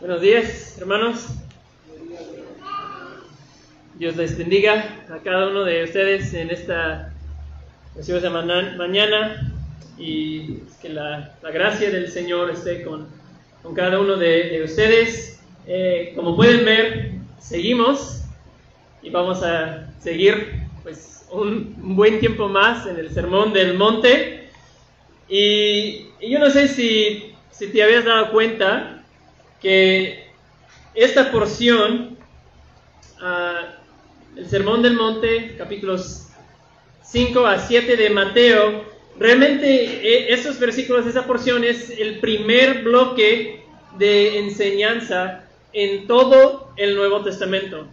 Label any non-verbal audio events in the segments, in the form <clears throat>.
Buenos días, hermanos. Dios les bendiga a cada uno de ustedes en esta preciosa mañana y que la, gracia del Señor esté con, con cada uno de, ustedes. Eh, como pueden ver, seguimos y vamos a seguir pues un, buen tiempo más en el Sermón del Monte. Y, yo no sé si, si te habías dado cuenta que esta porción, ah, el Sermón del Monte, capítulos 5 a 7 de Mateo, realmente eh, esos versículos, esa porción es el primer bloque de enseñanza en todo el Nuevo Testamento.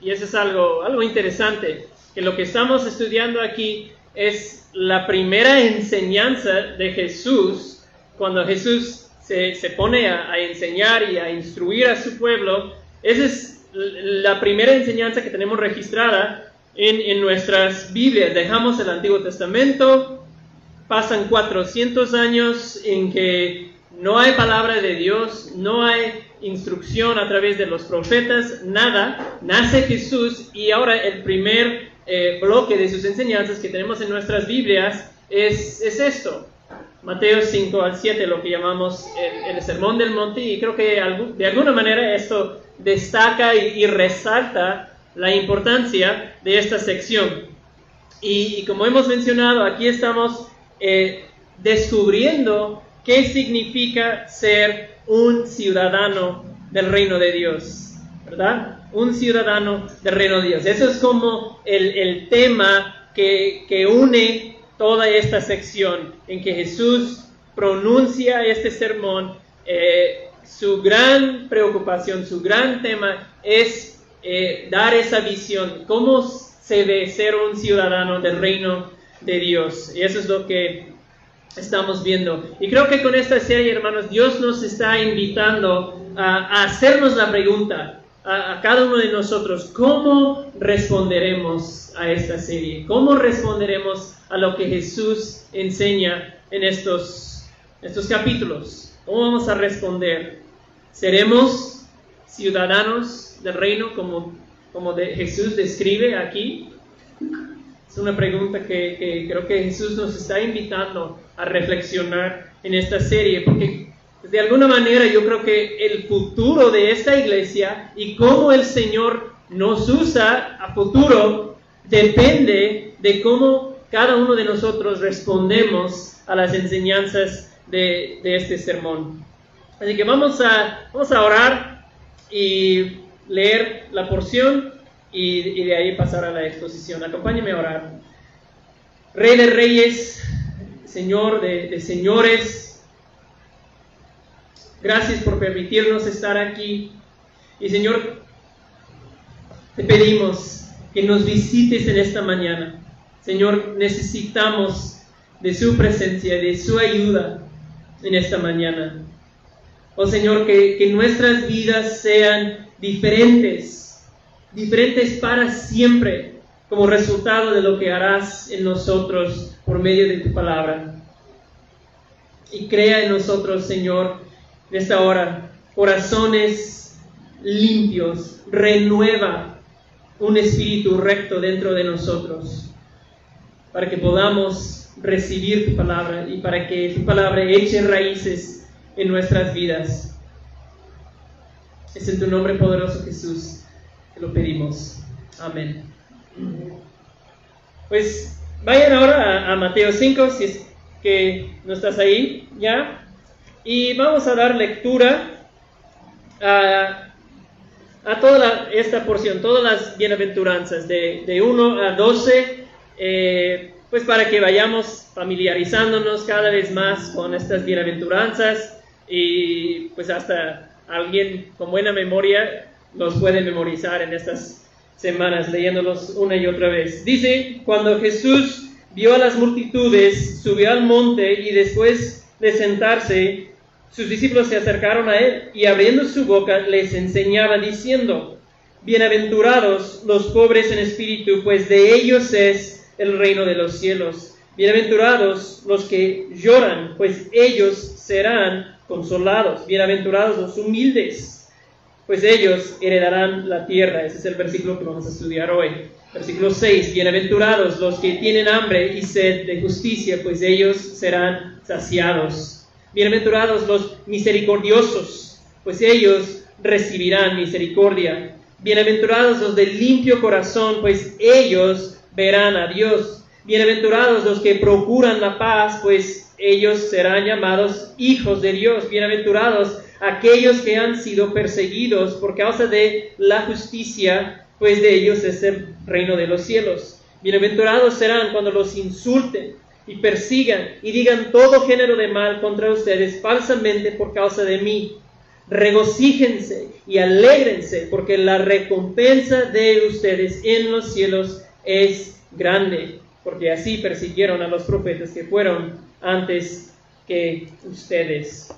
Y eso es algo, algo interesante, que lo que estamos estudiando aquí es la primera enseñanza de Jesús, cuando Jesús se, pone a, enseñar y a instruir a su pueblo, esa es la primera enseñanza que tenemos registrada en, en nuestras Biblias. Dejamos el Antiguo Testamento, pasan 400 años en que no hay palabra de Dios, no hay instrucción a través de los profetas, nada. Nace Jesús y ahora el primer eh, bloque de sus enseñanzas que tenemos en nuestras Biblias es, es esto. Mateo 5 al 7, lo que llamamos el, Sermón del Monte, y creo que de alguna manera esto destaca y, resalta la importancia de esta sección. Y, como hemos mencionado, aquí estamos eh, descubriendo qué significa ser un ciudadano del reino de Dios, ¿verdad? Un ciudadano del reino de Dios. Eso es como el, tema que, que une toda esta sección en que Jesús pronuncia este sermón, eh, su gran preocupación, su gran tema es eh, dar esa visión, cómo se debe ser un ciudadano del reino de Dios. Y eso es lo que estamos viendo. Y creo que con esta serie, hermanos, Dios nos está invitando a hacernos la pregunta, a, cada uno de nosotros, ¿cómo responderemos a esta serie? ¿Cómo responderemos a lo que Jesús enseña en estos, estos capítulos? ¿Cómo vamos a responder? ¿Seremos ciudadanos del reino como, como de Jesús describe aquí? Es una pregunta que, que creo que Jesús nos está invitando a reflexionar en esta serie, porque de alguna manera yo creo que el futuro de esta iglesia y cómo el Señor nos usa a futuro depende de cómo cada uno de nosotros respondemos a las enseñanzas de, este sermón. Así que vamos a, vamos a orar y leer la porción y, de ahí pasar a la exposición. Acompáñeme a orar. Rey de reyes, Señor de señores, Gracias por permitirnos estar aquí. Y Señor, te pedimos que nos visites en esta mañana. Señor, necesitamos de su presencia, de su ayuda en esta mañana. Oh Señor, que, que nuestras vidas sean diferentes, diferentes para siempre, como resultado de lo que harás en nosotros por medio de tu palabra. Y crea en nosotros, Señor, en esta hora, corazones limpios, renueva un espíritu recto dentro de nosotros, para que podamos recibir tu palabra y para que tu palabra eche raíces en nuestras vidas. Es en tu nombre poderoso Jesús que lo pedimos. Amén. Pues vayan ahora a, a Mateo 5, si es que no estás ahí ya. Y vamos a dar lectura a, toda esta porción, todas las bienaventuranzas, de, de 1 a 12, eh, pues para que vayamos familiarizándonos cada vez más con estas bienaventuranzas y pues hasta alguien con buena memoria los puede memorizar en estas semanas leyéndolos una y otra vez. Dice, cuando Jesús vio a las multitudes, subió al monte y después de sentarse, sus discípulos se acercaron a él y abriendo su boca les enseñaba diciendo, Bienaventurados los pobres en espíritu, pues de ellos es el reino de los cielos. Bienaventurados los que lloran, pues ellos serán consolados. Bienaventurados los humildes, pues ellos heredarán la tierra. Ese es el versículo que vamos a estudiar hoy. Versículo 6. Bienaventurados los que tienen hambre y sed de justicia, pues ellos serán saciados. Bienaventurados los misericordiosos, pues ellos recibirán misericordia. Bienaventurados los de limpio corazón, pues ellos verán a Dios. Bienaventurados los que procuran la paz, pues ellos serán llamados hijos de Dios. Bienaventurados aquellos que han sido perseguidos por causa de la justicia, pues de ellos es el reino de los cielos. Bienaventurados serán cuando los insulten y persigan y digan todo género de mal contra ustedes falsamente por causa de mí. Regocíjense y alégrense, porque la recompensa de ustedes en los cielos es grande, porque así persiguieron a los profetas que fueron antes que ustedes.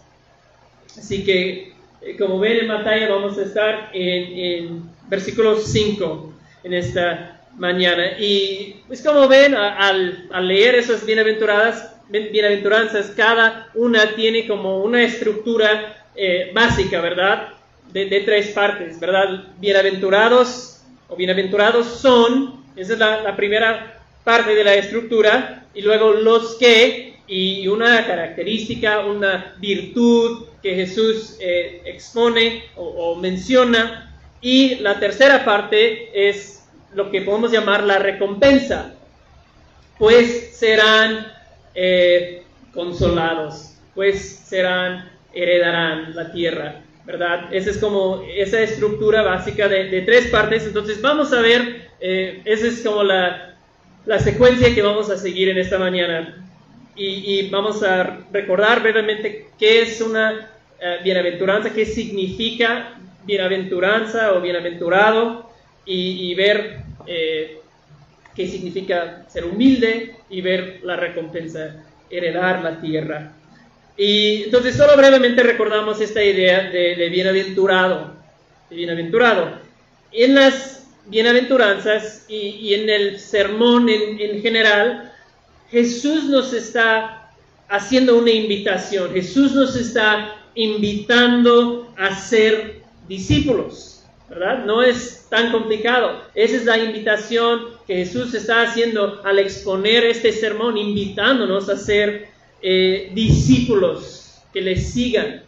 Así que, eh, como ven en batalla, vamos a estar en, en versículo 5 en esta mañana. Y pues como ven, al, al leer esas bienaventuradas, bienaventuranzas, cada una tiene como una estructura eh, básica, ¿verdad? De, tres partes, ¿verdad? Bienaventurados o bienaventurados son, esa es la, primera parte de la estructura, y luego los que, y una característica, una virtud que Jesús eh, expone o, menciona, y la tercera parte es lo que podemos llamar la recompensa, pues serán eh, consolados, pues serán heredarán la tierra, ¿verdad? Esa es como esa estructura básica de, tres partes. Entonces vamos a ver, eh, esa es como la, secuencia que vamos a seguir en esta mañana. Y, vamos a recordar brevemente qué es una eh, bienaventuranza, qué significa bienaventuranza o bienaventurado, y, ver eh, qué significa ser humilde y ver la recompensa, heredar la tierra. Y entonces solo brevemente recordamos esta idea de, bienaventurado, de bienaventurado. En las bienaventuranzas y, en el sermón en, en, general, Jesús nos está haciendo una invitación, Jesús nos está invitando a ser discípulos, ¿verdad? No es tan complicado. Esa es la invitación que Jesús está haciendo al exponer este sermón, invitándonos a ser eh, discípulos que le sigan.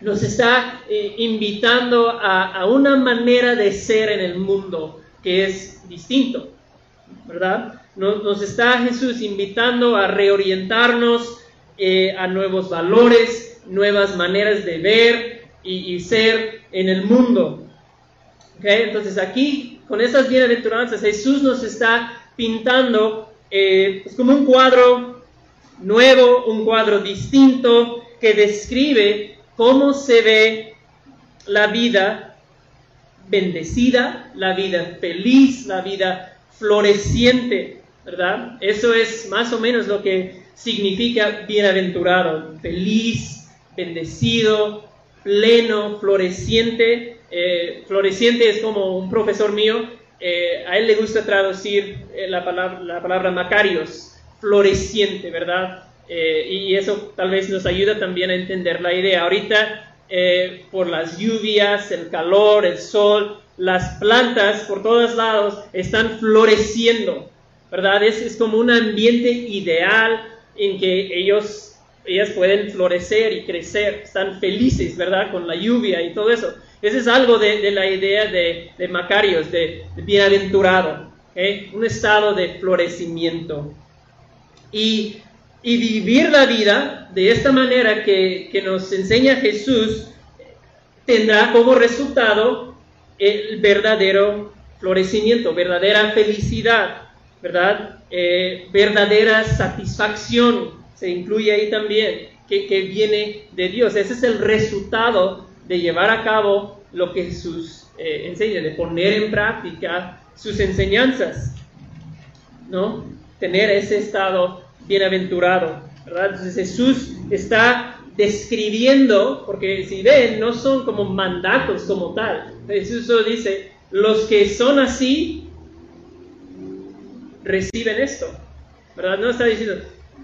Nos está eh, invitando a, una manera de ser en el mundo que es distinto, ¿verdad? Nos, está Jesús invitando a reorientarnos eh, a nuevos valores, nuevas maneras de ver y, ser en el mundo. Entonces aquí, con estas bienaventuranzas, Jesús nos está pintando eh, es como un cuadro nuevo, un cuadro distinto que describe cómo se ve la vida bendecida, la vida feliz, la vida floreciente, ¿verdad? Eso es más o menos lo que significa bienaventurado, feliz, bendecido, pleno, floreciente. Eh, floreciente es como un profesor mío eh, a él le gusta traducir eh, la, palabra, la palabra Macarios, floreciente, ¿verdad? Y eso tal vez nos ayuda también a entender la idea. Ahorita, por las lluvias, el calor, el sol, las plantas por todos lados están floreciendo, ¿verdad? Es, es como un ambiente ideal en que ellos, ellas pueden florecer y crecer, están felices, ¿verdad? Con la lluvia y todo eso. Ese es algo de, la idea de, Macarios, de, bienaventurado, un estado de florecimiento. Y, vivir la vida de esta manera que, nos enseña Jesús tendrá como resultado el verdadero florecimiento, verdadera felicidad, ¿verdad? Eh, verdadera satisfacción, se incluye ahí también, que, que, viene de Dios. Ese es el resultado de llevar a cabo lo que Jesús eh, enseña, de poner en práctica sus enseñanzas, ¿no? Tener ese estado bienaventurado, ¿verdad? Entonces Jesús está describiendo, porque si ven, no son como mandatos como tal. Jesús solo dice, los que son así, reciben esto, ¿verdad? No está diciendo,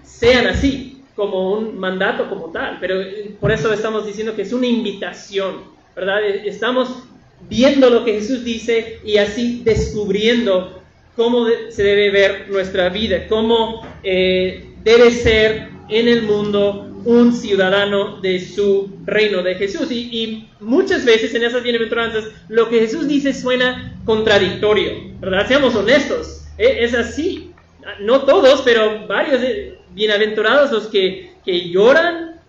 sean así, como un mandato como tal, pero eh, por eso estamos diciendo que es una invitación, ¿verdad? E, estamos viendo lo que Jesús dice y así descubriendo cómo se debe ver nuestra vida, cómo eh, debe ser en el mundo un ciudadano de su reino de Jesús. Y, muchas veces en esas bienaventuranzas lo que Jesús dice suena contradictorio, ¿verdad? Seamos honestos, ¿eh? es así. No todos, pero varios bienaventurados los que, lloran.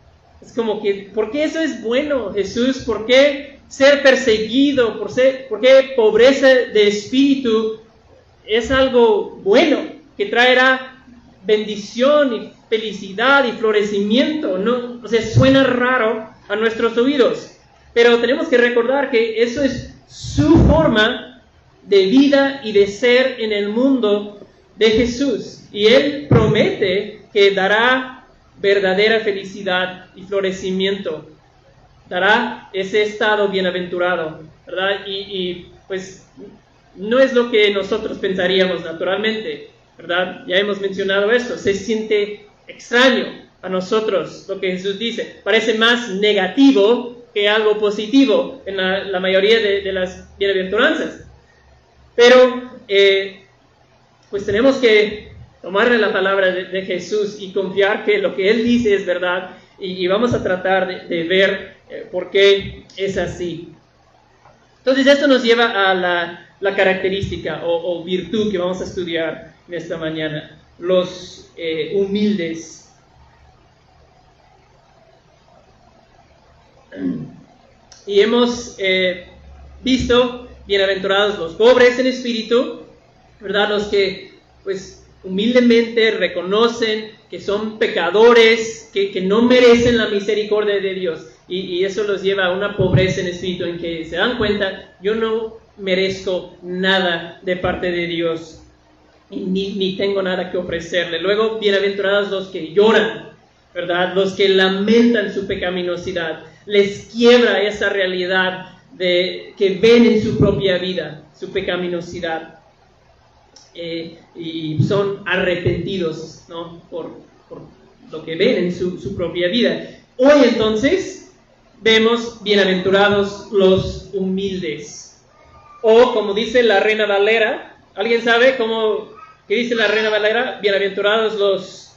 Es como que, ¿por qué eso es bueno, Jesús? ¿Por qué ser perseguido? ¿Por, ser, por qué pobreza de espíritu es algo bueno que traerá bendición y felicidad y florecimiento. ¿no? O sea, suena raro a nuestros oídos, pero tenemos que recordar que eso es su forma de vida y de ser en el mundo de Jesús. Y Él promete que dará verdadera felicidad y florecimiento. Dará ese estado bienaventurado, ¿verdad? Y, pues no es lo que nosotros pensaríamos naturalmente, ¿verdad? Ya hemos mencionado esto, se siente extraño a nosotros lo que Jesús dice. Parece más negativo que algo positivo en la, mayoría de, las bienaventuranzas. Pero, eh, pues tenemos que tomarle la palabra de, Jesús y confiar que lo que Él dice es verdad y, vamos a tratar de, ver eh, por qué es así. Entonces esto nos lleva a la, característica o, o virtud que vamos a estudiar en esta mañana los eh, humildes. Y hemos eh, visto, bienaventurados los pobres en espíritu, ¿verdad? Los que, pues, humildemente reconocen que son pecadores, que, no merecen la misericordia de Dios. Y, eso los lleva a una pobreza en espíritu en que se dan cuenta, yo no merezco nada de parte de Dios ni, ni tengo nada que ofrecerle. Luego, bienaventurados los que lloran, ¿verdad? Los que lamentan su pecaminosidad. Les quiebra esa realidad de, que ven en su propia vida, su pecaminosidad. Eh, y son arrepentidos ¿no? por, por, lo que ven en su, su propia vida. Hoy entonces vemos bienaventurados los humildes. O como dice la reina Valera, ¿alguien sabe cómo ¿Qué dice la Reina Valera? Bienaventurados los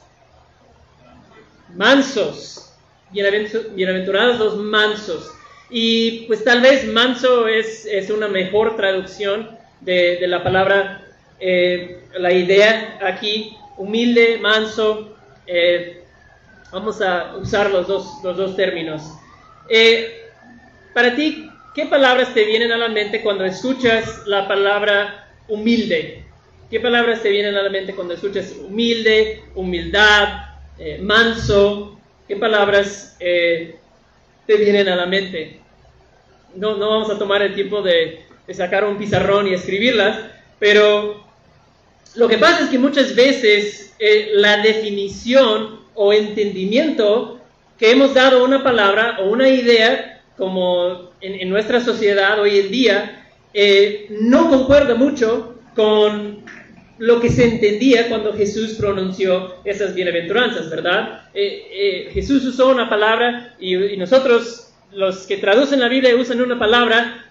mansos. Bienaventurados los mansos. Y pues tal vez manso es, es una mejor traducción de, de la palabra, eh, la idea aquí, humilde, manso. Eh, vamos a usar los dos, los dos términos. Eh, para ti, ¿qué palabras te vienen a la mente cuando escuchas la palabra humilde? ¿Qué palabras te vienen a la mente cuando escuchas humilde, humildad, manso? ¿Qué palabras te vienen a la mente? No, no vamos a tomar el tiempo de, sacar un pizarrón y escribirlas, pero lo que pasa es que muchas veces eh, la definición o entendimiento que hemos dado a una palabra o una idea, como en, nuestra sociedad hoy en día, no concuerda mucho con lo que se entendía cuando Jesús pronunció esas bienaventuranzas, ¿verdad? Eh, eh, Jesús usó una palabra y, nosotros, los que traducen la Biblia, usan una palabra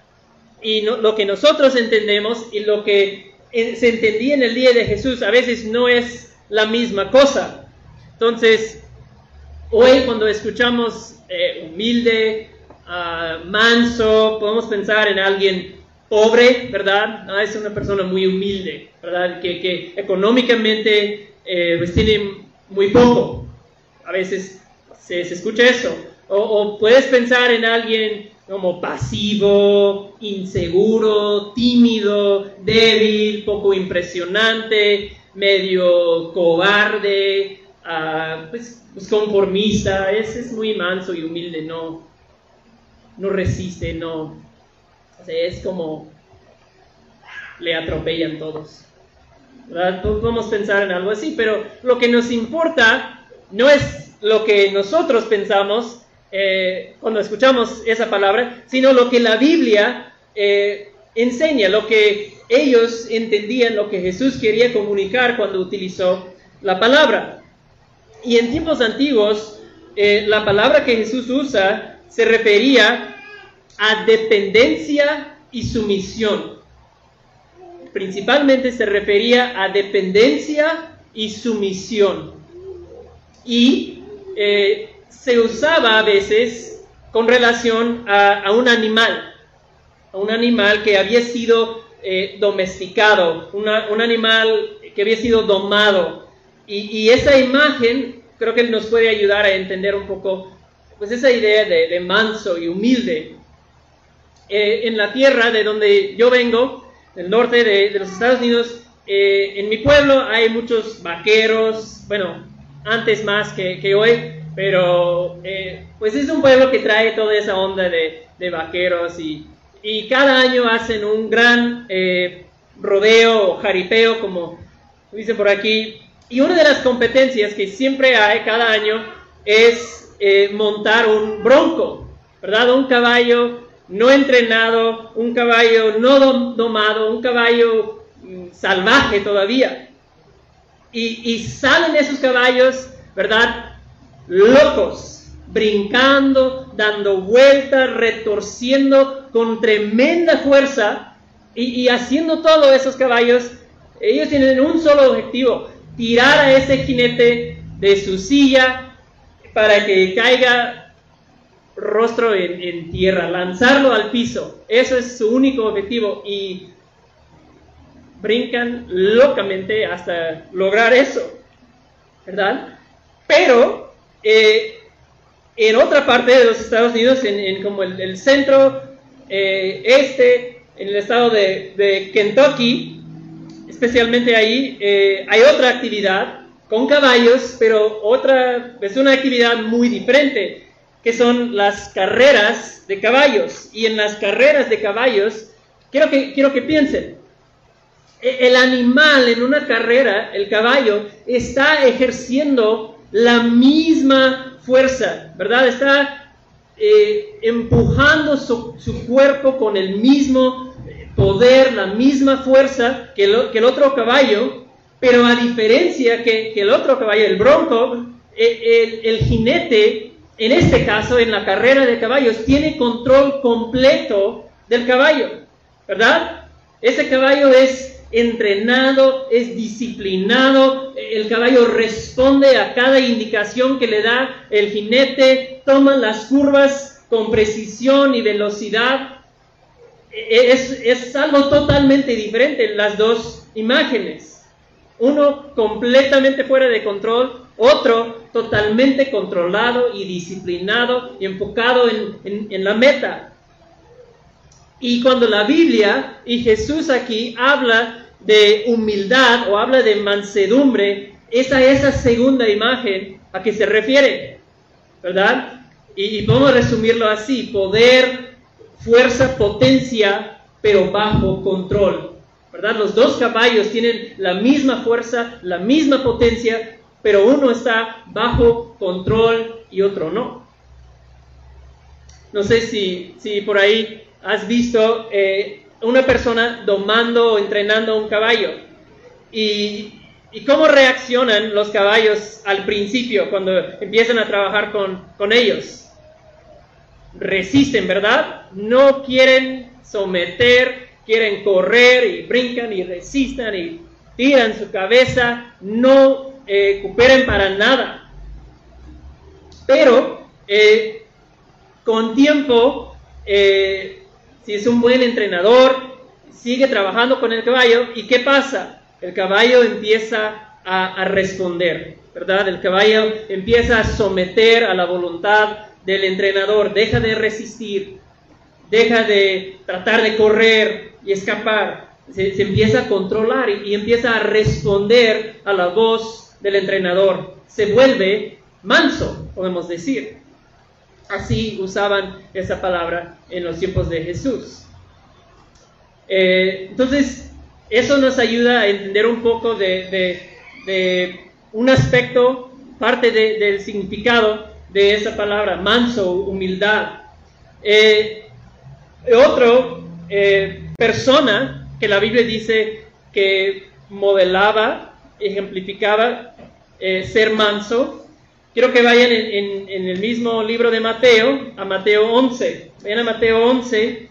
y lo que nosotros entendemos y lo que se entendía en el día de Jesús a veces no es la misma cosa. Entonces, hoy cuando escuchamos eh, humilde, ah, manso, podemos pensar en alguien pobre, ¿verdad? Ah, es una persona muy humilde, ¿verdad? Que, económicamente eh, pues tiene muy poco. A veces se, escucha eso. O, puedes pensar en alguien como pasivo, inseguro, tímido, débil, poco impresionante, medio cobarde, ah, pues, pues, conformista, es, es muy manso y humilde, no, no resiste, no, es como le atropellan todos. Podemos pensar en algo así, pero lo que nos importa no es lo que nosotros pensamos eh, cuando escuchamos esa palabra, sino lo que la Biblia eh, enseña, lo que ellos entendían, lo que Jesús quería comunicar cuando utilizó la palabra. Y en tiempos antiguos, eh, la palabra que Jesús usa se refería a dependencia y sumisión. Principalmente se refería a dependencia y sumisión. Y eh, se usaba a veces con relación a, un animal, a un animal que había sido eh, domesticado, un animal que había sido domado. Y, esa imagen creo que nos puede ayudar a entender un poco pues esa idea de, manso y humilde. Eh, en la tierra de donde yo vengo, del norte de, los Estados Unidos, eh, en mi pueblo hay muchos vaqueros, bueno, antes más que, hoy, pero eh, pues es un pueblo que trae toda esa onda de, vaqueros y, y, cada año hacen un gran rodeo o jaripeo, como dice por aquí. Y una de las competencias que siempre hay cada año es eh, montar un bronco, ¿verdad? Un caballo no entrenado, un caballo no domado, un caballo mm, salvaje todavía. Y, y salen esos caballos, ¿verdad? Locos, brincando, dando vueltas, retorciendo con tremenda fuerza y, y haciendo todo esos caballos ellos tienen un solo objetivo, tirar a ese jinete de su silla para que caiga rostro en, tierra, lanzarlo al piso. Eso es su único objetivo y brincan locamente hasta lograr eso, ¿verdad? Pero eh, en otra parte de los Estados Unidos, en, como el, centro eh, este, en el estado de, de Kentucky, especialmente ahí, eh, hay otra actividad con caballos, pero otra, es una actividad muy diferente, que son las carreras de caballos. Y en las carreras de caballos, quiero que, quiero que piensen, e, el animal en una carrera, el caballo, está ejerciendo la misma fuerza, ¿verdad? Está eh, empujando su, su, cuerpo con el mismo poder, la misma fuerza que, que el otro caballo, pero a diferencia que, el otro caballo, el bronco, e, el, jinete, en este caso, en la carrera de caballos, tiene control completo del caballo, ¿verdad? Ese caballo es entrenado, es disciplinado, el caballo responde a cada indicación que le da el jinete, toma las curvas con precisión y velocidad, es, algo totalmente diferente en las dos imágenes. Uno completamente fuera de control, otro totalmente controlado y disciplinado y enfocado en, en, la meta. Y cuando la Biblia y Jesús aquí habla de humildad o habla de mansedumbre, esa es esa segunda imagen a que se refiere, ¿verdad? Y, y podemos resumirlo así, poder fuerza, potencia, pero bajo control. ¿Verdad? Los dos caballos tienen la misma fuerza, la misma potencia, pero uno está bajo control y otro no. No sé si, si por ahí has visto eh, una persona domando o entrenando un caballo. Y, cómo reaccionan los caballos al principio cuando empiezan a trabajar con, con ellos resisten, ¿verdad? No quieren someter, quieren correr y brincan y resistan y tiran su cabeza, no eh, cooperen para nada. Pero eh, con tiempo, eh, si es un buen entrenador, sigue trabajando con el caballo y ¿qué pasa? El caballo empieza a, responder, ¿verdad? El caballo empieza a someter a la voluntad del entrenador, deja de resistir, deja de tratar de correr y escapar, se, empieza a controlar y, empieza a responder a la voz del entrenador, se vuelve manso, podemos decir. Así usaban esa palabra en los tiempos de Jesús. Eh, entonces, eso nos ayuda a entender un poco de, un aspecto, parte del significado de esa palabra, manso, humildad. Eh, otro, eh, persona que la Biblia dice que modelaba, ejemplificaba eh, ser manso, quiero que vayan en, el mismo libro de Mateo, a Mateo 11. Vayan a Mateo 11,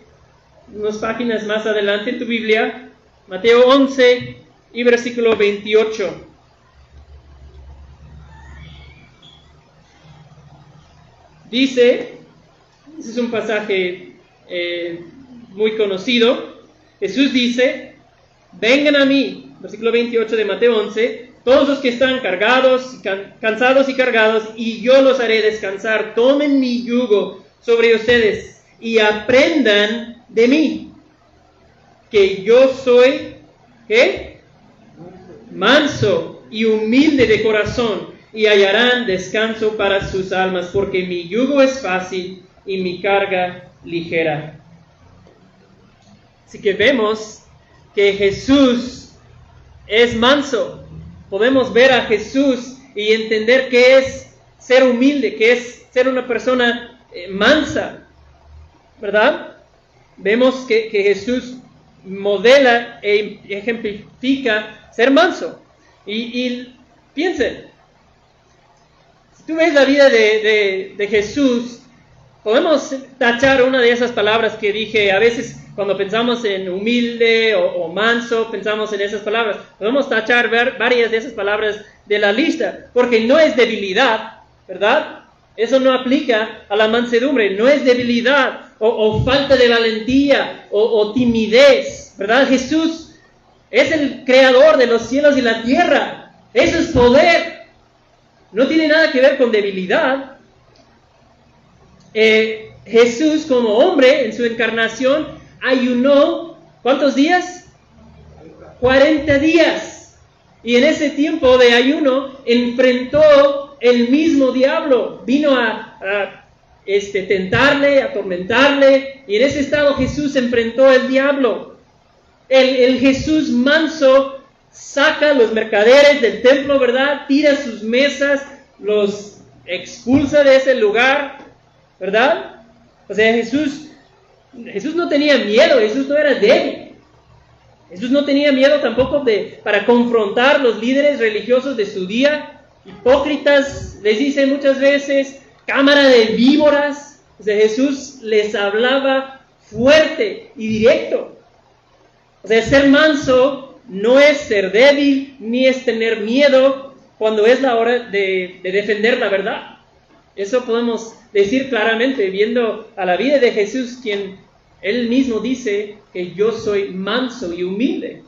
unas páginas más adelante en tu Biblia. Mateo 11 y versículo 28. Dice, ese es un pasaje eh, muy conocido, Jesús dice, vengan a mí, versículo 28 de Mateo 11, todos los que están cargados, cansados y cargados, y yo los haré descansar, tomen mi yugo sobre ustedes y aprendan de mí, que yo soy. Manso y humilde de corazón, y hallarán descanso para sus almas, porque mi yugo es fácil y mi carga ligera. Así que vemos que Jesús es manso. Podemos ver a Jesús y entender que es ser humilde, que es ser una persona eh, mansa, ¿verdad? Vemos que, Jesús modela e ejemplifica ser manso. Y, y piensen, si tú ves la vida de, de Jesús, podemos tachar una de esas palabras que dije, a veces cuando pensamos en humilde o, manso, pensamos en esas palabras. Podemos tachar varias de esas palabras de la lista, porque no es debilidad, ¿verdad? Eso no aplica a la mansedumbre, no es debilidad o, falta de valentía o, o timidez, ¿verdad? Jesús es el creador de los cielos y la tierra, eso es poder, no tiene nada que ver con debilidad, eh, Jesús como hombre en su encarnación ayunó, ¿cuántos días? 40 días. Y en ese tiempo de ayuno enfrentó el mismo diablo, vino a, este, tentarle, atormentarle, y en ese estado Jesús enfrentó el diablo. El, el Jesús manso saca los mercaderes del templo, ¿verdad? Tira sus mesas, los expulsa de ese lugar, ¿verdad? O sea, Jesús, Jesús no tenía miedo, Jesús no era débil. Jesús no tenía miedo tampoco de, para confrontar los líderes religiosos de su día, hipócritas, les dice muchas veces, cámara de víboras. O Jesús les hablaba fuerte y directo. O sea, ser manso no es ser débil ni es tener miedo cuando es la hora de defender la verdad. Eso podemos decir claramente viendo a la vida de Jesús, quien él mismo dice que yo soy manso y humilde.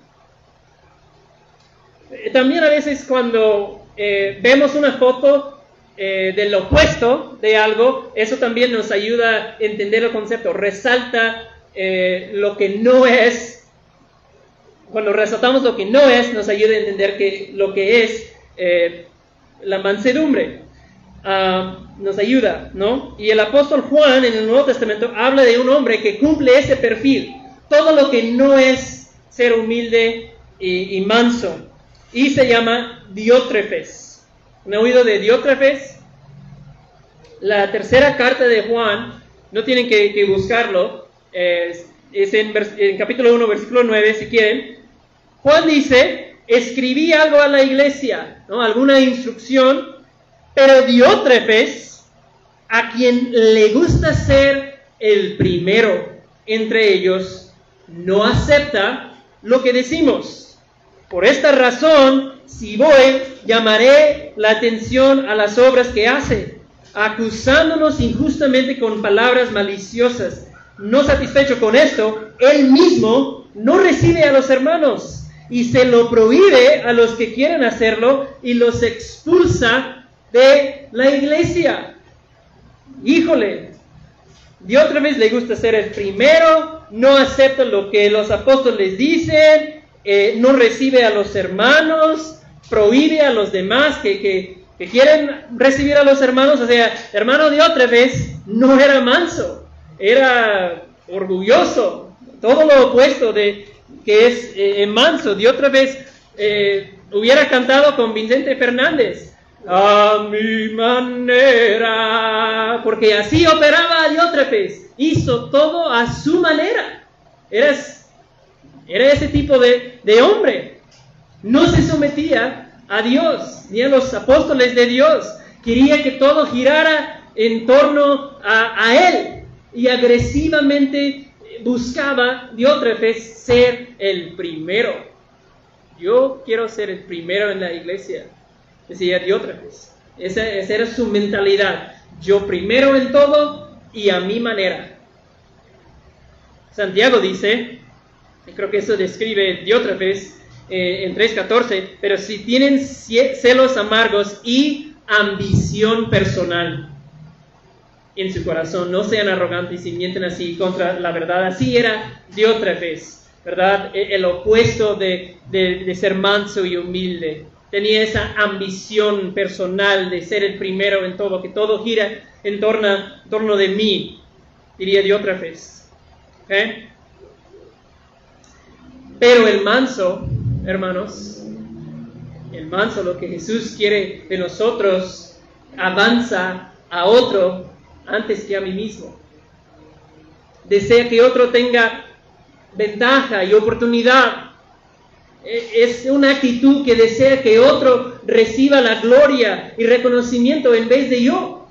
Eh, también a veces cuando eh, vemos una foto eh, del opuesto de algo, eso también nos ayuda a entender el concepto, resalta lo que no es. Cuando resaltamos lo que no es, nos ayuda a entender que lo que es la mansedumbre. Ah, nos ayuda, ¿no? Y el apóstol Juan en el Nuevo Testamento habla de un hombre que cumple ese perfil, todo lo que no es ser humilde y, manso, y se llama Diótrefes. ¿Han oído de Diótrefes? La tercera carta de Juan, no tienen que, buscarlo, es, en, en capítulo 1, versículo 9, si quieren. Juan dice, escribí algo a la iglesia, ¿no? alguna instrucción pero Diótrefes, a quien le gusta ser el primero entre ellos, no acepta lo que decimos. Por esta razón, si voy, llamaré la atención a las obras que hace, acusándonos injustamente con palabras maliciosas. No satisfecho con esto, él mismo no recibe a los hermanos y se lo prohíbe a los que quieren hacerlo y los expulsa de la iglesia. Híjole, de otra vez le gusta ser el primero, no acepta lo que los apóstoles dicen, eh, no recibe a los hermanos, prohíbe a los demás que, que, quieren recibir a los hermanos. O sea, hermano de otra vez no era manso, era orgulloso, todo lo opuesto de que es eh, manso. De otra vez eh, hubiera cantado con Vicente Fernández a mi manera, porque así operaba Diótrefes, hizo todo a su manera. Era, era ese tipo de, hombre. No se sometía a Dios ni a los apóstoles de Dios. quería que todo girara en torno a, Él y agresivamente buscaba Diótrefes ser el primero. Yo quiero ser el primero en la iglesia, decía Diótrefes. Esa, esa era su mentalidad. Yo primero en todo y a mi manera. Santiago dice, creo que eso describe Diótrefes eh, en 3.14, pero si tienen celos amargos y ambición personal en su corazón, no sean arrogantes y mienten así contra la verdad. Así era Diótrefes, ¿verdad? E, el opuesto de ser manso y humilde. Tenía esa ambición personal de ser el primero en todo, que todo gira en torno, de mí, diría Diótrefes. ¿Eh? Pero el manso, hermanos, el manso, lo que Jesús quiere de nosotros, avanza a otro antes que a mí mismo. Desea que otro tenga ventaja y oportunidad. E, es una actitud que desea que otro reciba la gloria y reconocimiento en vez de yo.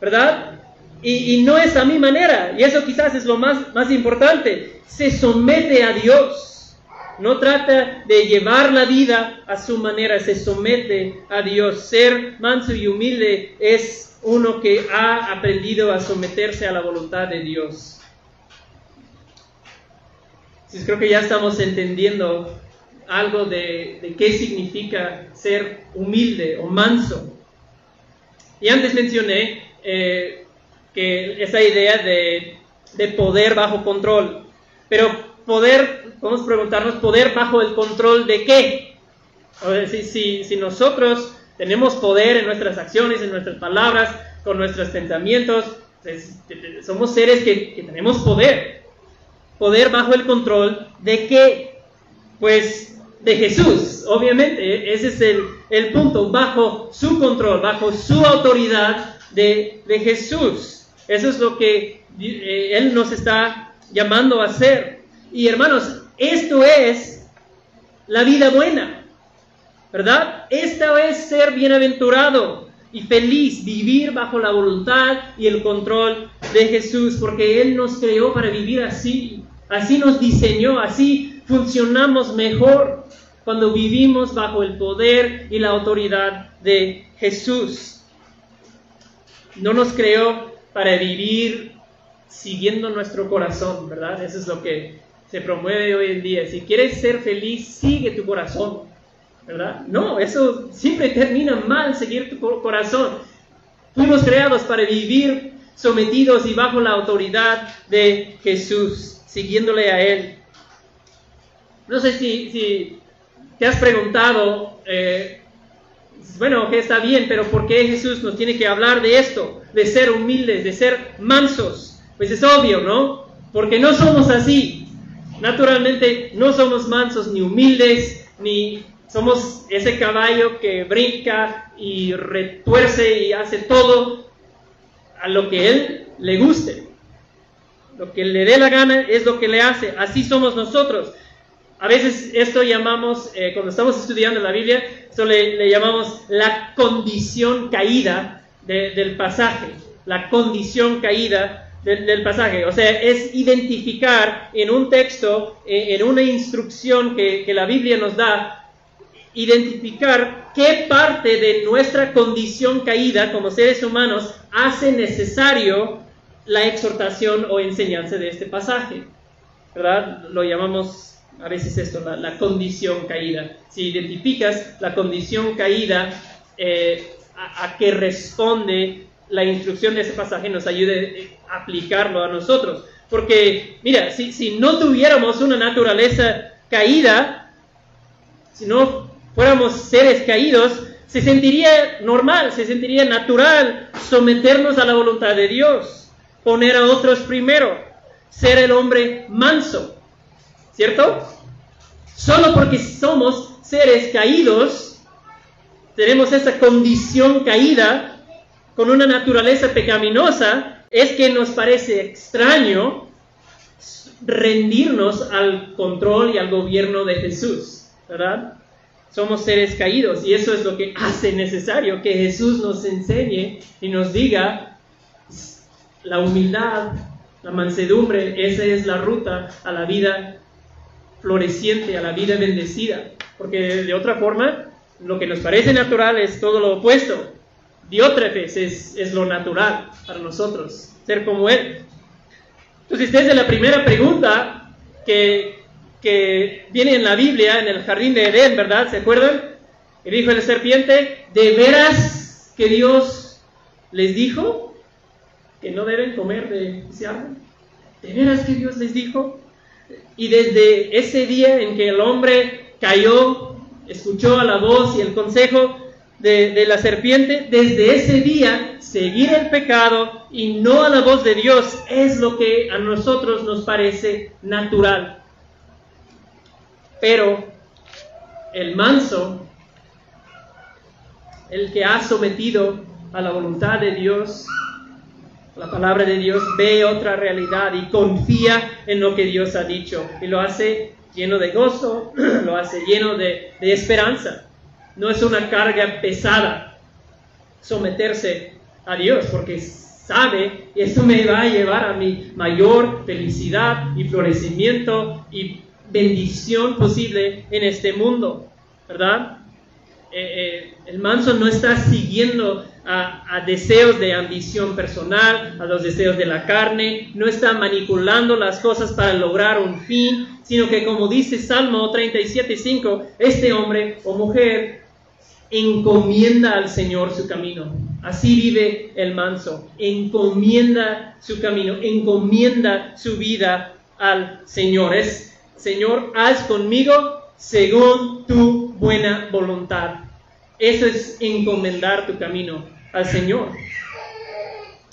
¿Verdad? Y, no es a mi manera. Y eso quizás es lo más, más importante. Se somete a Dios no trata de llevar la vida a su manera, se somete a Dios. Ser manso y humilde es uno que ha aprendido a someterse a la voluntad de Dios. creo que ya estamos entendiendo algo de, qué significa ser humilde o manso. Y antes mencioné eh, que esa idea de, de poder bajo control, pero poder, podemos preguntarnos, poder bajo el control de qué. si, si, nosotros tenemos poder en nuestras acciones, en nuestras palabras, con nuestros pensamientos, pues, somos seres que, tenemos poder. Poder bajo el control de qué? Pues de Jesús, obviamente, ese es el, el punto, bajo su control, bajo su autoridad de, de Jesús. Eso es lo que eh, Él nos está llamando a hacer. Y hermanos, esto es la vida buena, ¿verdad? Esto es ser bienaventurado y feliz, vivir bajo la voluntad y el control de Jesús, porque Él nos creó para vivir así, así nos diseñó, así funcionamos mejor cuando vivimos bajo el poder y la autoridad de Jesús. No nos creó para vivir siguiendo nuestro corazón, ¿verdad? Eso es lo que se promueve hoy en día. Si quieres ser feliz, sigue tu corazón, ¿verdad? No, eso siempre termina mal, seguir tu corazón. Fuimos creados para vivir sometidos y bajo la autoridad de Jesús, siguiéndole a Él. No sé si, te has preguntado, eh, bueno, que está bien, pero ¿por qué Jesús nos tiene que hablar de esto? De ser humildes, de ser mansos. Pues es obvio, ¿no? Porque no somos así. Naturalmente no somos mansos ni humildes, ni somos ese caballo que brinca y retuerce y hace todo a lo que él le guste. Lo que le dé la gana es lo que le hace. Así somos nosotros. A veces esto llamamos, eh, cuando estamos estudiando la Biblia, esto le, llamamos la condición caída del pasaje. La condición caída del, pasaje. O sea, es identificar en un texto, eh, en una instrucción que, que la Biblia nos da, identificar qué parte de nuestra condición caída como seres humanos hace necesario la exhortación o enseñanza de este pasaje. ¿Verdad? Lo llamamos a veces esto, la, condición caída. Si identificas la condición caída, eh, a, a, qué responde la instrucción de ese pasaje nos ayude a aplicarlo a nosotros. Porque, mira, si, si no tuviéramos una naturaleza caída, si no fuéramos seres caídos, se sentiría normal, se sentiría natural someternos a la voluntad de Dios, poner a otros primero, ser el hombre manso, ¿cierto? Solo porque somos seres caídos, tenemos esa condición caída, con una naturaleza pecaminosa, es que nos parece extraño rendirnos al control y al gobierno de Jesús, ¿verdad? somos seres caídos y eso es lo que hace necesario que Jesús nos enseñe y nos diga la humildad, la mansedumbre, esa es la ruta a la vida floreciente, a la vida bendecida. Porque de otra forma, lo que nos parece natural es todo lo opuesto. Diótrefes es, es lo natural para nosotros, ser como Él. Entonces, desde la primera pregunta que, que viene en la Biblia, en el jardín de Edén, ¿verdad? ¿Se acuerdan? Y dijo el serpiente, ¿de veras que Dios les dijo que no deben comer de ese árbol? ¿De veras que Dios les dijo? Y desde ese día en que el hombre cayó, escuchó a la voz y el consejo de, de, la serpiente, desde ese día seguir el pecado y no a la voz de Dios es lo que a nosotros nos parece natural. Pero el manso, el que ha sometido a la voluntad de Dios, la palabra de Dios, ve otra realidad y confía en lo que Dios ha dicho y lo hace lleno de gozo, <clears throat> lo hace lleno de, de esperanza. No es una carga pesada someterse a Dios porque sabe y esto me va a llevar a mi mayor felicidad y florecimiento y bendición posible en este mundo, ¿verdad? Eh, eh, el manso no está siguiendo a, a, deseos de ambición personal, a los deseos de la carne, no está manipulando las cosas para lograr un fin, sino que como dice Salmo 37.5, este hombre o mujer encomienda al Señor su camino. Así vive el manso, encomienda su camino, encomienda su vida al Señor. Es Señor, haz conmigo según tu buena voluntad. Eso es encomendar tu camino al Señor.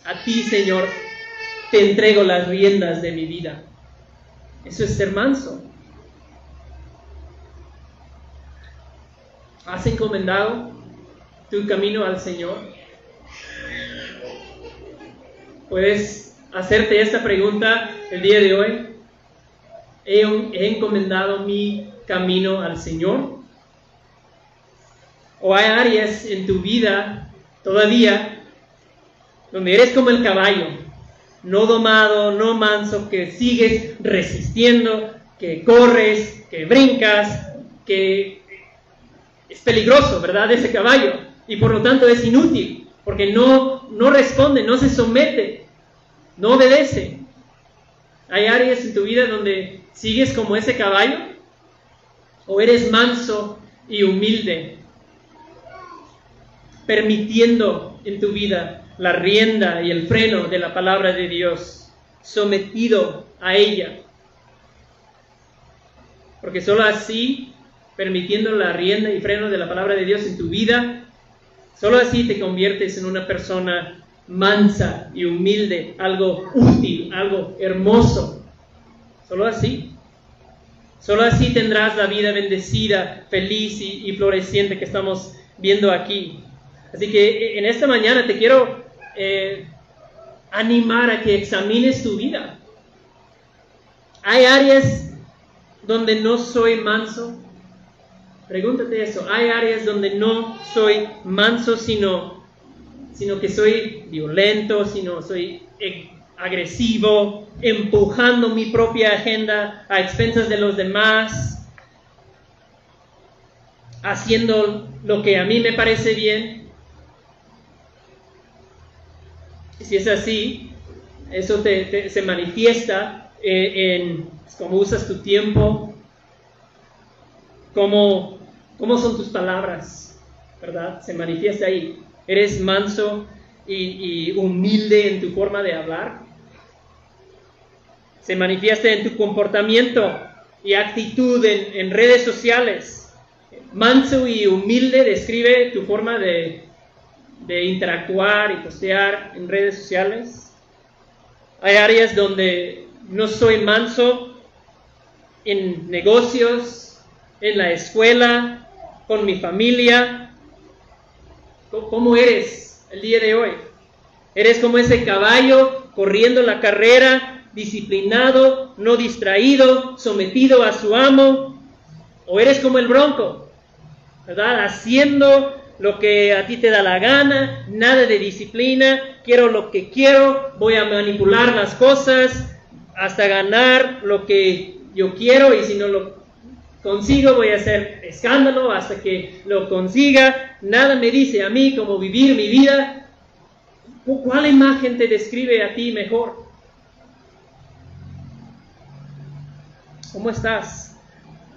A ti, Señor, te entrego las riendas de mi vida. Eso es ser manso. ¿Has encomendado tu camino al Señor? Puedes hacerte esta pregunta el día de hoy he, encomendado mi camino al Señor? ¿O hay áreas en tu vida todavía donde eres como el caballo, no domado, no manso, que sigues resistiendo, que corres, que brincas, que es peligroso, ¿verdad? Ese caballo. Y por lo tanto es inútil, porque no, no responde, no se somete, no obedece. Hay áreas en tu vida donde ¿Sigues como ese caballo? ¿O eres manso y humilde? Permitiendo en tu vida la rienda y el freno de la palabra de Dios, sometido a ella. Porque solo así, permitiendo la rienda y freno de la palabra de Dios en tu vida, solo así te conviertes en una persona mansa y humilde, algo útil, algo hermoso, Solo así. Solo así tendrás la vida bendecida, feliz y, floreciente que estamos viendo aquí. Así que eh, en esta mañana te quiero eh, animar a que examines tu vida. Hay áreas donde no soy manso. Pregúntate eso. Hay áreas donde no soy manso, sino, sino que soy violento, sino soy agresivo, empujando mi propia agenda a expensas de los demás, haciendo lo que a mí me parece bien. Si es así, eso te, se manifiesta eh, en cómo usas tu tiempo, cómo, cómo son tus palabras, ¿verdad? Se manifiesta ahí. Eres manso y, y humilde en tu forma de hablar se manifiesta en tu comportamiento y actitud en, redes sociales. Manso y humilde describe tu forma de, de interactuar y postear en redes sociales. Hay áreas donde no soy manso en negocios, en la escuela, con mi familia. ¿Cómo eres el día de hoy? ¿Eres como ese caballo corriendo la carrera disciplinado, no distraído, sometido a su amo, o eres como el bronco, ¿verdad? Haciendo lo que a ti te da la gana, nada de disciplina, quiero lo que quiero, voy a manipular las cosas hasta ganar lo que yo quiero y si no lo consigo voy a hacer escándalo hasta que lo consiga, nada me dice a mí cómo vivir mi vida. ¿Cuál imagen te describe a ti mejor? ¿Cómo estás?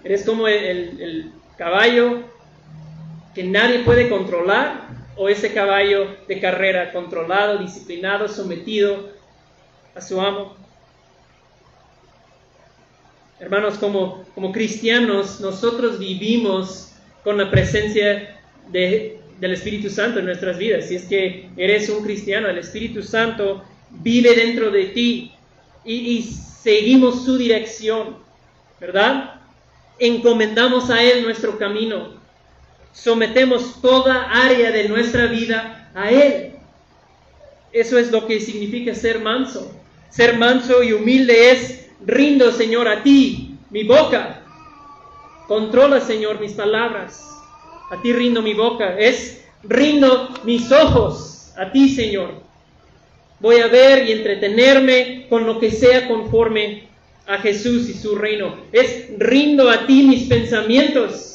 ¿Eres como el, el caballo que nadie puede controlar o ese caballo de carrera controlado, disciplinado, sometido a su amo. Hermanos, como, como cristianos, nosotros vivimos con la presencia de, del Espíritu Santo en nuestras vidas. Si es que eres un cristiano, el Espíritu Santo vive dentro de ti y, y seguimos su dirección, ¿verdad? Encomendamos a Él nuestro camino sometemos toda área de nuestra vida a Él. Eso es lo que significa ser manso. Ser manso y humilde es, rindo Señor a ti, mi boca. Controla Señor mis palabras. A ti rindo mi boca. Es, rindo mis ojos a ti Señor. Voy a ver y entretenerme con lo que sea conforme a Jesús y su reino. Es, rindo a ti mis pensamientos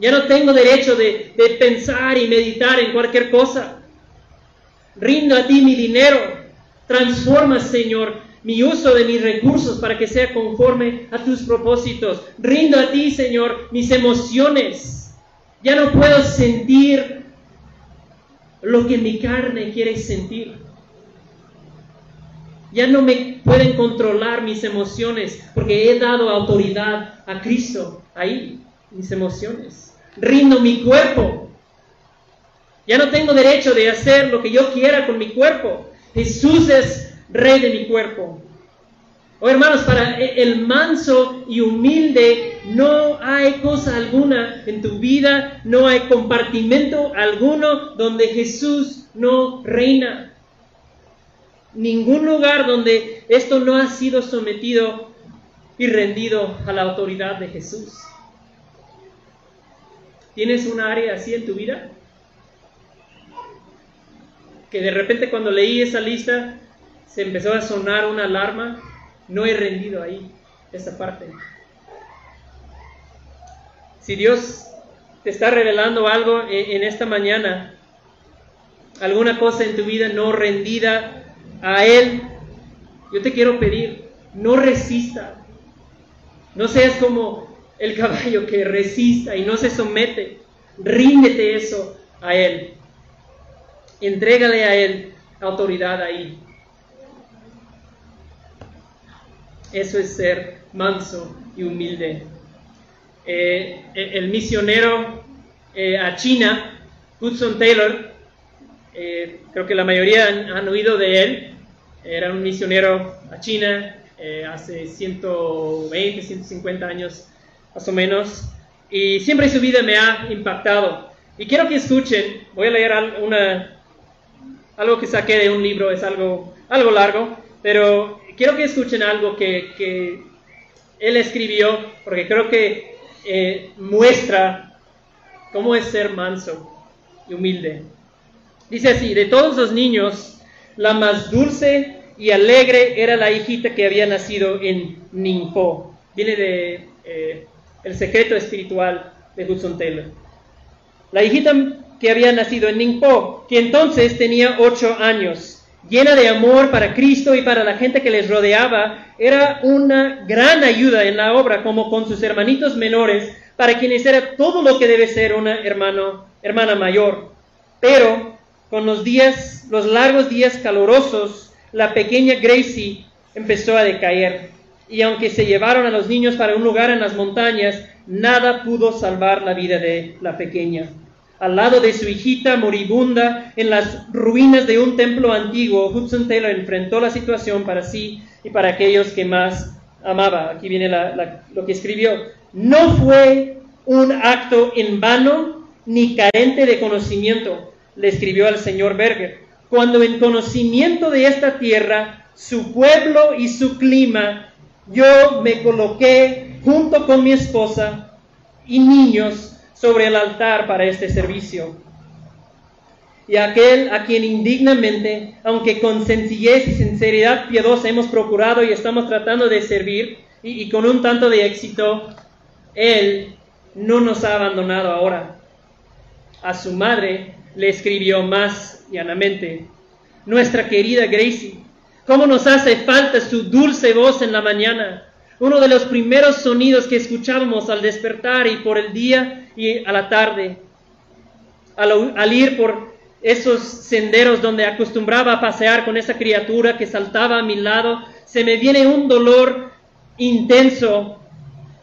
ya no tengo derecho de, pensar y meditar en cualquier cosa. Rindo a ti mi dinero. Transforma, Señor, mi uso de mis recursos para que sea conforme a tus propósitos. Rindo a ti, Señor, mis emociones. Ya no puedo sentir lo que mi carne quiere sentir. Ya no me pueden controlar mis emociones porque he dado autoridad a Cristo ahí, mis emociones rindo mi cuerpo. Ya no tengo derecho de hacer lo que yo quiera con mi cuerpo. Jesús es rey de mi cuerpo. Oh hermanos, para el manso y humilde no hay cosa alguna en tu vida, no hay compartimento alguno donde Jesús no reina. Ningún lugar donde esto no ha sido sometido y rendido a la autoridad de Jesús. ¿Tienes un área así en tu vida? Que de repente cuando leí esa lista se empezó a sonar una alarma. No he rendido ahí esa parte. Si Dios te está revelando algo en esta mañana, alguna cosa en tu vida no rendida a Él, yo te quiero pedir, no resista. No seas como el caballo que resista y no se somete. Ríndete eso a Él. Entrégale a Él autoridad ahí. Eso es ser manso y humilde. Eh, el misionero eh, a China, Hudson Taylor, eh, creo que la mayoría han, oído de él, era un misionero a China hace 120, 150 años más o menos, y siempre su vida me ha impactado. Y quiero que escuchen, voy a leer algo que saqué de un libro, es algo, largo, pero quiero que escuchen algo que, que él escribió, porque creo que eh, muestra cómo es ser manso y humilde. Dice así, de todos los niños, la más dulce y alegre era la hijita que había nacido en Ningpo. Viene de eh, el secreto espiritual de Hudson Taylor. La hijita que había nacido en Ningpo, que entonces tenía ocho años, llena de amor para Cristo y para la gente que les rodeaba, era una gran ayuda en la obra, como con sus hermanitos menores, para quienes era todo lo que debe ser una hermano, hermana mayor. Pero con los días, los largos días calurosos, la pequeña Gracie empezó a decaer y aunque se llevaron a los niños para un lugar en las montañas, nada pudo salvar la vida de la pequeña. Al lado de su hijita moribunda, en las ruinas de un templo antiguo, Hudson Taylor enfrentó la situación para sí y para aquellos que más amaba. Aquí viene lo que escribió. No fue un acto en vano ni carente de conocimiento, le escribió al señor Berger, cuando en conocimiento de esta tierra, su pueblo y su clima yo me coloqué junto con mi esposa y niños sobre el altar para este servicio. Y aquel a quien indignamente, aunque con sencillez y sinceridad piadosa hemos procurado y estamos tratando de servir, y, y con un tanto de éxito, Él no nos ha abandonado ahora. A su madre le escribió más llanamente, nuestra querida Gracie, ¿cómo nos hace falta su dulce voz en la mañana? uno de los primeros sonidos que escuchábamos al despertar y por el día y a la tarde. Al, ir por esos senderos donde acostumbraba a pasear con esa criatura que saltaba a mi lado, se me viene un dolor intenso.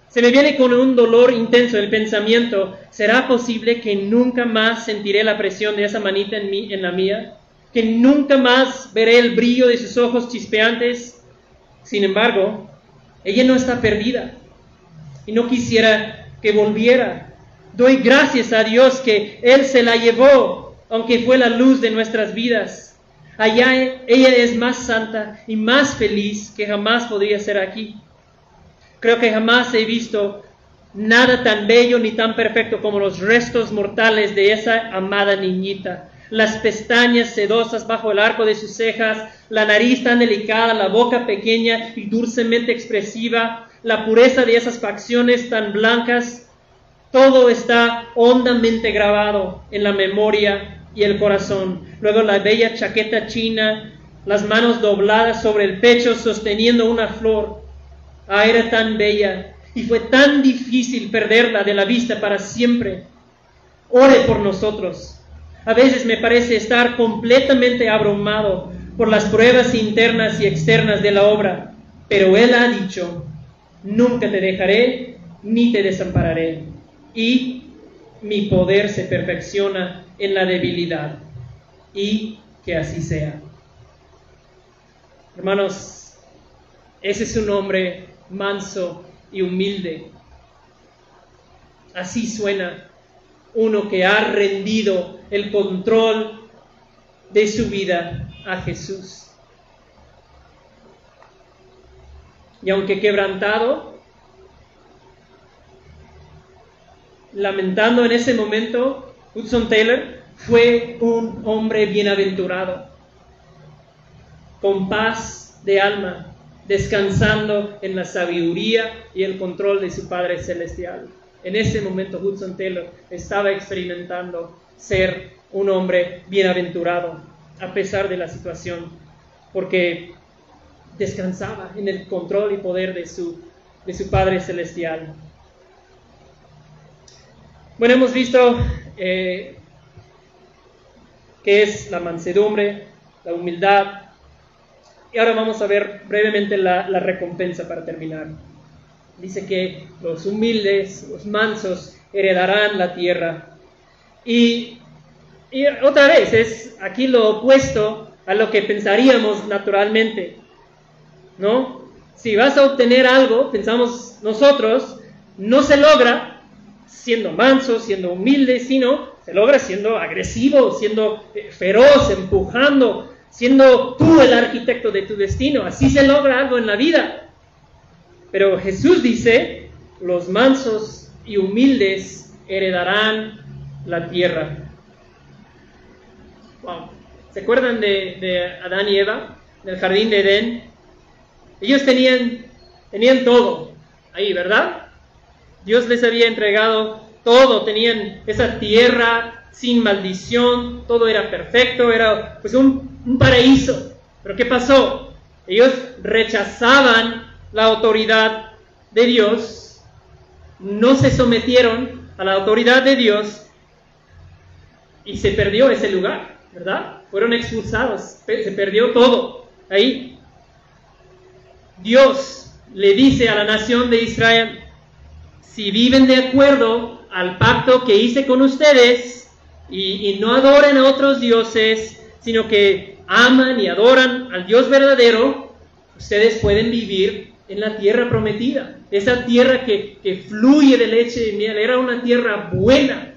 Se me viene con un dolor intenso el pensamiento, ¿será posible que nunca más sentiré la presión de esa manita en, mí, en la mía? ¿Que nunca más veré el brillo de sus ojos chispeantes? Sin embargo, ella no está perdida y no quisiera que volviera. Doy gracias a Dios que Él se la llevó, aunque fue la luz de nuestras vidas. Allá ella es más santa y más feliz que jamás podría ser aquí. Creo que jamás he visto nada tan bello ni tan perfecto como los restos mortales de esa amada niñita las pestañas sedosas bajo el arco de sus cejas, la nariz tan delicada, la boca pequeña y dulcemente expresiva, la pureza de esas facciones tan blancas, todo está hondamente grabado en la memoria y el corazón. Luego la bella chaqueta china, las manos dobladas sobre el pecho sosteniendo una flor. Ah, era tan bella y fue tan difícil perderla de la vista para siempre. Ore por nosotros a veces me parece estar completamente abrumado por las pruebas internas y externas de la obra, pero Él ha dicho, nunca te dejaré ni te desampararé. Y mi poder se perfecciona en la debilidad. Y que así sea. Hermanos, ese es un hombre manso y humilde. Así suena uno que ha rendido el control de su vida a Jesús. Y aunque quebrantado, lamentando en ese momento, Hudson Taylor fue un hombre bienaventurado, con paz de alma, descansando en la sabiduría y el control de su Padre Celestial. En ese momento Hudson Taylor estaba experimentando ser un hombre bienaventurado a pesar de la situación, porque descansaba en el control y poder de su, de su Padre Celestial. Bueno, hemos visto eh, qué es la mansedumbre, la humildad, y ahora vamos a ver brevemente la recompensa para terminar. Dice que los humildes, los mansos, heredarán la tierra. Y, otra vez, es aquí lo opuesto a lo que pensaríamos naturalmente. ¿No? Si vas a obtener algo, pensamos nosotros, no se logra siendo manso, siendo humilde, sino se logra siendo agresivo, siendo eh, feroz, empujando, siendo tú el arquitecto de tu destino. Así se logra algo en la vida. Pero Jesús dice, los mansos y humildes heredarán la tierra. ¿Se acuerdan de, Adán y Eva, del jardín de Edén? Ellos tenían, tenían todo ahí, ¿verdad? Dios les había entregado todo, tenían esa tierra sin maldición, todo era perfecto, era pues un, un paraíso. Pero ¿qué pasó? Ellos rechazaban la autoridad de Dios, no se sometieron a la autoridad de Dios y se perdió ese lugar, ¿verdad? Fueron expulsados, se perdió todo ahí. Dios le dice a la nación de Israel, si viven de acuerdo al pacto que hice con ustedes y, no adoren a otros dioses, sino que aman y adoran al Dios verdadero, ustedes pueden vivir en la tierra prometida, esa tierra que, fluye de leche y miel, era una tierra buena.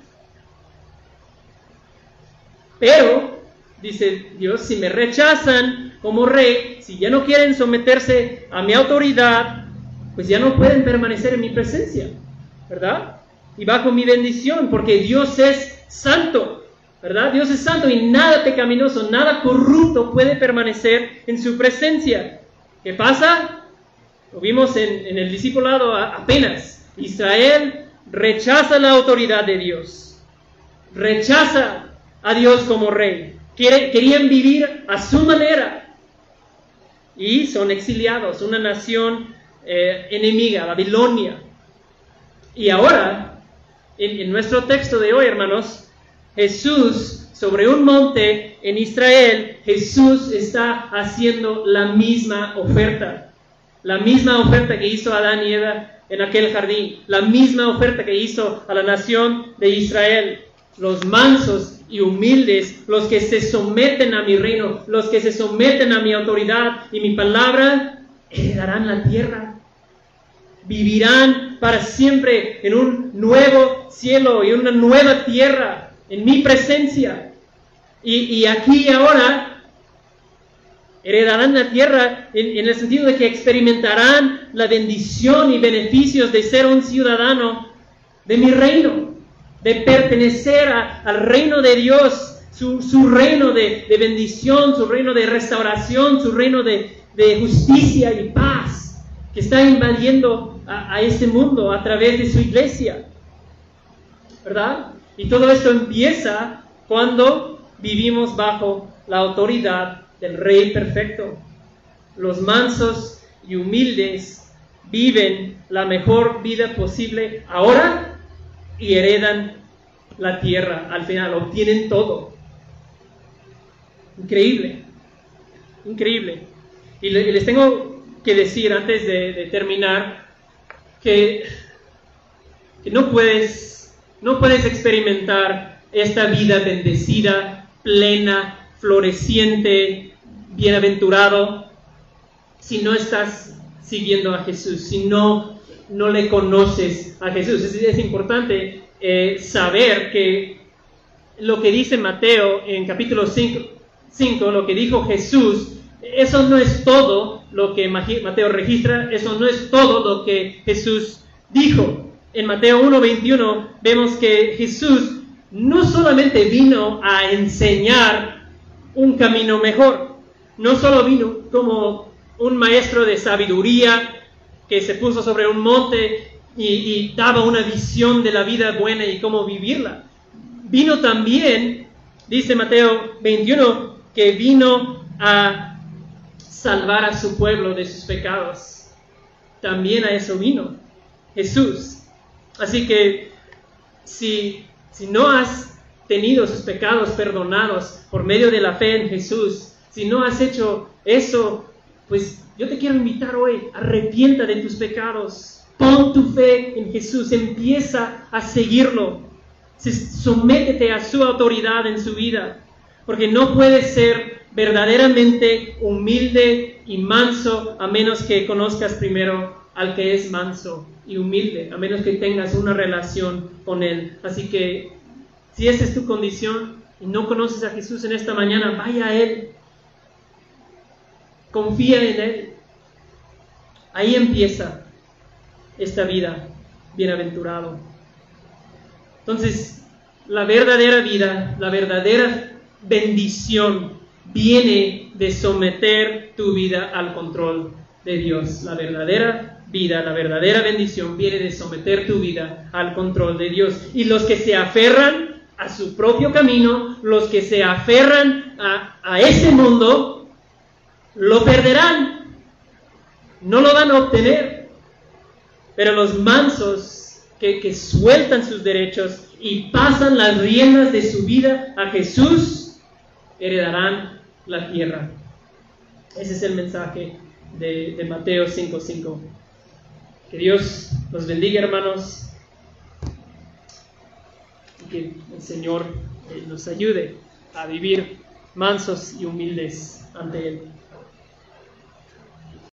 Pero, dice Dios, si me rechazan como rey, si ya no quieren someterse a mi autoridad, pues ya no pueden permanecer en mi presencia, ¿verdad? y bajo mi bendición, porque Dios es santo, ¿verdad? Dios es santo y nada pecaminoso, nada corrupto puede permanecer en su presencia. ¿Qué pasa? Lo vimos en, el discipulado apenas. Israel rechaza la autoridad de Dios, rechaza a Dios como rey. querían vivir a su manera y son exiliados, una nación eh, enemiga, Babilonia. Y ahora, en, nuestro texto de hoy, hermanos, Jesús sobre un monte en Israel, Jesús está haciendo la misma oferta, la misma oferta que hizo Adán y en aquel jardín, la misma oferta que hizo a la nación de Israel, los mansos y humildes, los que se someten a mi reino, los que se someten a mi autoridad y mi palabra, heredarán la tierra. Vivirán para siempre en un nuevo cielo y una nueva tierra, en mi presencia. Y, aquí y ahora heredarán la tierra en, el sentido de que experimentarán la bendición y beneficios de ser un ciudadano de mi reino de pertenecer al reino de Dios, su, reino de, bendición, su reino de restauración, su reino de, justicia y paz que está invadiendo a, a este mundo a través de su iglesia. ¿Verdad? Y todo esto empieza cuando vivimos bajo la autoridad del Rey perfecto. Los mansos y humildes viven la mejor vida posible ahora y heredan la tierra al final, obtienen todo. Increíble, increíble. Y les tengo que decir antes de, terminar que, que, no, puedes, no puedes experimentar esta vida bendecida, plena, floreciente, bienaventurado, si no estás siguiendo a Jesús, si no no le conoces a Jesús. Es, importante eh, saber que lo que dice Mateo en capítulo 5, lo que dijo Jesús, eso no es todo lo que Mateo registra, eso no es todo lo que Jesús dijo. En Mateo 1.21 vemos que Jesús no solamente vino a enseñar un camino mejor, no solo vino como un maestro de sabiduría, que se puso sobre un monte y, daba una visión de la vida buena y cómo vivirla. Vino también, dice Mateo 21, que vino a salvar a su pueblo de sus pecados. También a eso vino Jesús. Así que si, si no has tenido sus pecados perdonados por medio de la fe en Jesús, si no has hecho eso, pues yo te quiero invitar hoy, arrepienta de tus pecados, pon tu fe en Jesús, empieza a seguirlo, sométete a su autoridad en su vida, porque no puedes ser verdaderamente humilde y manso a menos que conozcas primero al que es manso y humilde, a menos que tengas una relación con Él. Así que si esa es tu condición y no conoces a Jesús en esta mañana, vaya a Él, confía en Él. Ahí empieza esta vida bienaventurado. Entonces, la verdadera vida, la verdadera bendición viene de someter tu vida al control de Dios. La verdadera vida, la verdadera bendición viene de someter tu vida al control de Dios. Y los que se aferran a su propio camino, los que se aferran a, a ese mundo, lo perderán, no lo van a obtener. Pero los mansos que, sueltan sus derechos y pasan las riendas de su vida a Jesús, heredarán la tierra. Ese es el mensaje de, de Mateo 5.5. Que Dios los bendiga, hermanos, y que el Señor eh, nos ayude a vivir mansos y humildes ante Él.